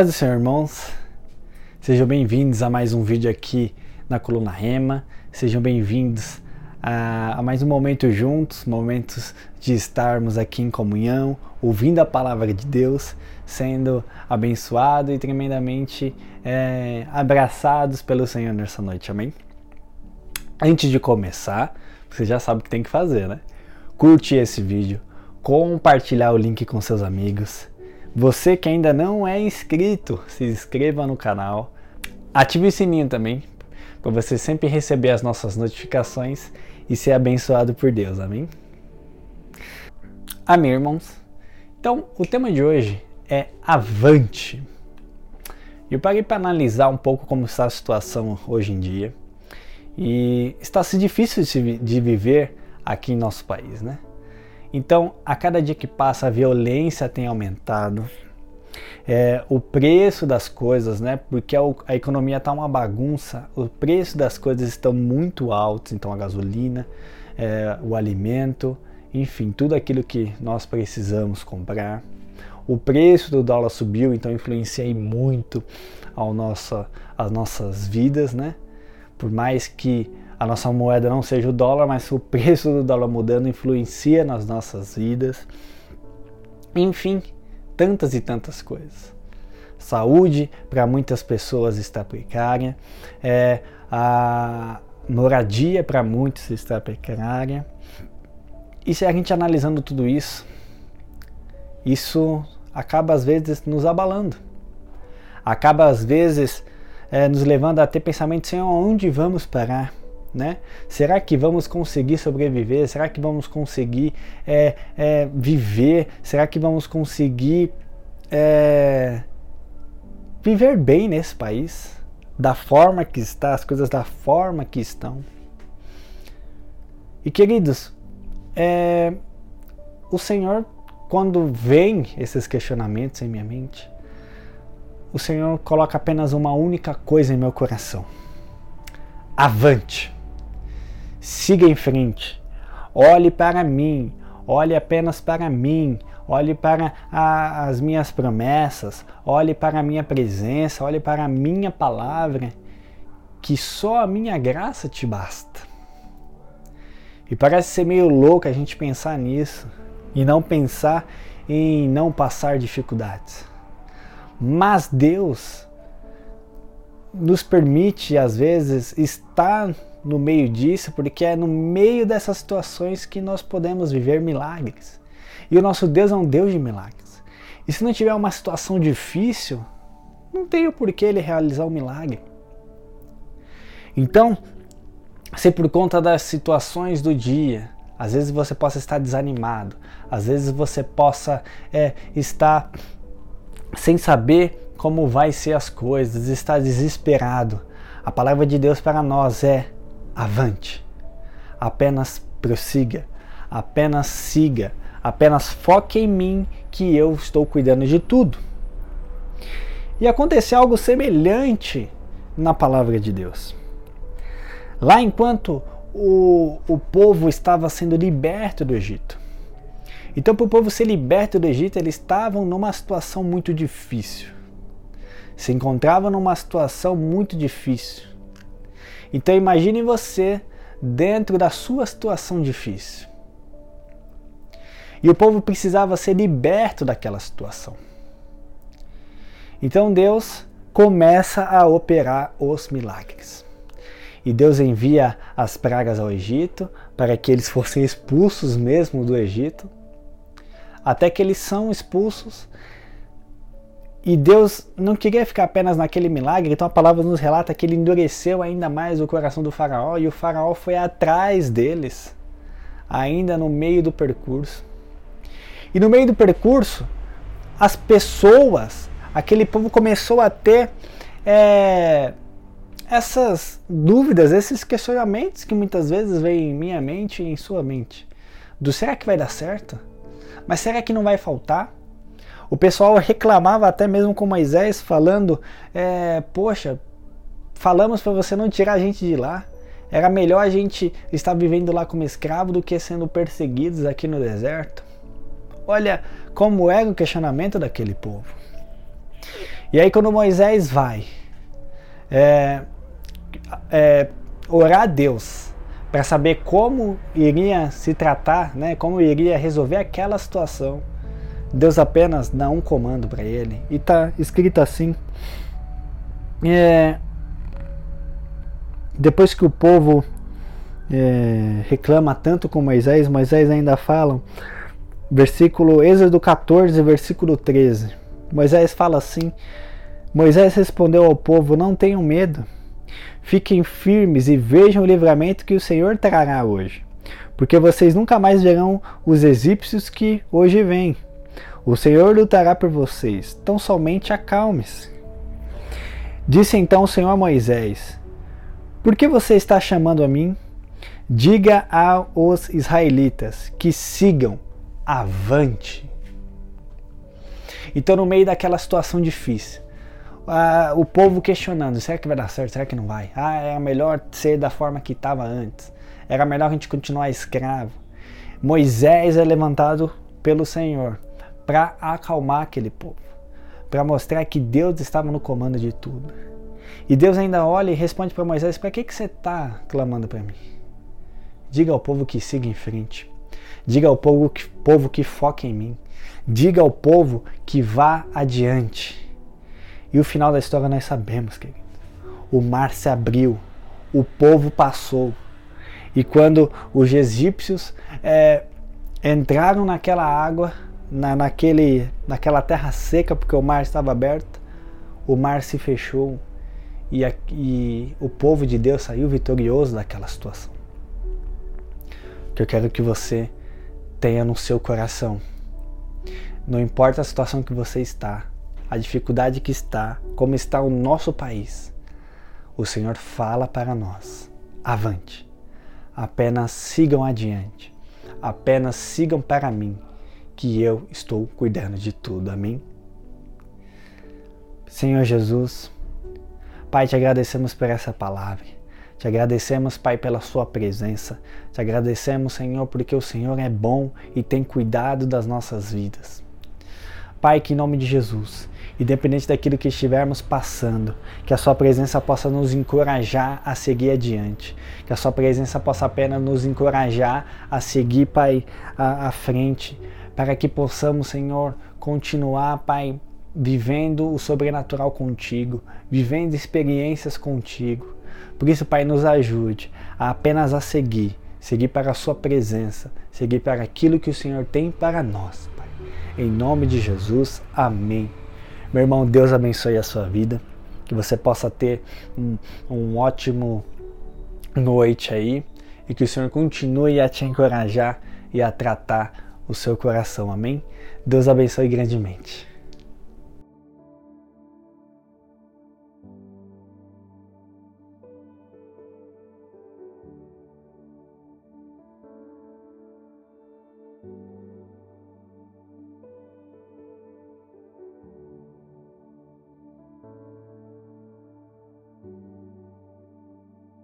Paz Senhor, irmãos. Sejam bem-vindos a mais um vídeo aqui na Coluna Rema. Sejam bem-vindos a, a, mais um momento juntos, momentos de estarmos aqui em comunhão, ouvindo a palavra de Deus, sendo abençoado e tremendamente é, abraçados pelo Senhor nessa noite. Amém? Antes de começar, você já sabe o que tem que fazer, né? Curte esse vídeo, compartilhar o link com seus amigos você que ainda não é inscrito, se inscreva no canal, ative o sininho também, para você sempre receber as nossas notificações e ser abençoado por Deus, amém? Amém, irmãos? Então, o tema de hoje é Avante. Eu parei para analisar um pouco como está a situação hoje em dia e está se difícil de viver aqui em nosso país, né? Então, a cada dia que passa, a violência tem aumentado. É, o preço das coisas, né? Porque a, a economia está uma bagunça, o preço das coisas estão muito altos, então a gasolina, é, o alimento, enfim, tudo aquilo que nós precisamos comprar. O preço do dólar subiu, então influencia muito ao nossa, as nossas vidas, né? Por mais que a nossa moeda não seja o dólar, mas o preço do dólar mudando influencia nas nossas vidas. Enfim, tantas e tantas coisas. Saúde para muitas pessoas está precária, é, a moradia para muitos está precária. E se a gente analisando tudo isso, isso acaba às vezes nos abalando, acaba às vezes é, nos levando a ter pensamentos em onde vamos parar né? Será que vamos conseguir sobreviver? Será que vamos conseguir é, é, viver? Será que vamos conseguir é, viver bem nesse país? Da forma que está, as coisas da forma que estão. E queridos, é, o Senhor, quando vem esses questionamentos em minha mente, o Senhor coloca apenas uma única coisa em meu coração: avante siga em frente. Olhe para mim, olhe apenas para mim, olhe para a, as minhas promessas, olhe para a minha presença, olhe para a minha palavra, que só a minha graça te basta. E parece ser meio louco a gente pensar nisso e não pensar em não passar dificuldades. Mas Deus nos permite, às vezes, estar no meio disso, porque é no meio dessas situações que nós podemos viver milagres. E o nosso Deus é um Deus de milagres. E se não tiver uma situação difícil, não tem o porquê ele realizar um milagre. Então, se por conta das situações do dia, às vezes você possa estar desanimado, às vezes você possa é, estar sem saber como vai ser as coisas, estar desesperado. A palavra de Deus para nós é avante. Apenas prossiga, apenas siga, apenas foque em mim que eu estou cuidando de tudo. E aconteceu algo semelhante na palavra de Deus. Lá enquanto o, o povo estava sendo liberto do Egito. Então, para o povo ser liberto do Egito, eles estavam numa situação muito difícil. Se encontravam numa situação muito difícil. Então imagine você dentro da sua situação difícil. E o povo precisava ser liberto daquela situação. Então Deus começa a operar os milagres. E Deus envia as pragas ao Egito para que eles fossem expulsos mesmo do Egito. Até que eles são expulsos e Deus não queria ficar apenas naquele milagre, então a palavra nos relata que ele endureceu ainda mais o coração do Faraó e o Faraó foi atrás deles, ainda no meio do percurso. E no meio do percurso, as pessoas, aquele povo começou a ter é, essas dúvidas, esses questionamentos que muitas vezes vêm em minha mente e em sua mente: do será que vai dar certo? Mas será que não vai faltar? O pessoal reclamava até mesmo com Moisés, falando: é, Poxa, falamos para você não tirar a gente de lá. Era melhor a gente estar vivendo lá como escravo do que sendo perseguidos aqui no deserto. Olha como era o questionamento daquele povo. E aí quando Moisés vai é, é, orar a Deus para saber como iria se tratar, né, como iria resolver aquela situação, Deus apenas dá um comando para ele e está escrito assim. É, depois que o povo é, reclama tanto com Moisés, Moisés ainda fala, versículo Êxodo 14, versículo 13. Moisés fala assim: Moisés respondeu ao povo: Não tenham medo, fiquem firmes e vejam o livramento que o Senhor trará hoje, porque vocês nunca mais verão os egípcios que hoje vêm. O Senhor lutará por vocês, tão somente acalme-se. Disse então o Senhor a Moisés: Por que você está chamando a mim? Diga aos israelitas que sigam avante. Então, no meio daquela situação difícil, o povo questionando: será que vai dar certo? Será que não vai? Ah, era melhor ser da forma que estava antes. Era melhor a gente continuar escravo. Moisés é levantado pelo Senhor para acalmar aquele povo, para mostrar que Deus estava no comando de tudo. E Deus ainda olha e responde para Moisés: para que, que você está clamando para mim? Diga ao povo que siga em frente. Diga ao povo que, povo que foque em mim. Diga ao povo que vá adiante. E o final da história nós sabemos, querido. O mar se abriu, o povo passou. E quando os egípcios é, entraram naquela água, na, naquele, naquela terra seca, porque o mar estava aberto, o mar se fechou e, a, e o povo de Deus saiu vitorioso daquela situação. Que eu quero que você tenha no seu coração. Não importa a situação que você está, a dificuldade que está, como está o nosso país, o Senhor fala para nós: avante, apenas sigam adiante, apenas sigam para mim, que eu estou cuidando de tudo. Amém? Senhor Jesus, Pai, te agradecemos por essa palavra. Te agradecemos, Pai, pela Sua presença. Te agradecemos, Senhor, porque o Senhor é bom e tem cuidado das nossas vidas. Pai, que em nome de Jesus, independente daquilo que estivermos passando, que a Sua presença possa nos encorajar a seguir adiante, que a Sua presença possa apenas nos encorajar a seguir, Pai, à, frente, para que possamos, Senhor, continuar, Pai, vivendo o sobrenatural contigo, vivendo experiências contigo. Por isso, Pai, nos ajude a apenas a seguir, seguir para a Sua presença, seguir para aquilo que o Senhor tem para nós, Pai. Em nome de Jesus, amém. Meu irmão, Deus abençoe a sua vida. Que você possa ter um, um ótimo noite aí e que o Senhor continue a te encorajar e a tratar o seu coração. Amém? Deus abençoe grandemente.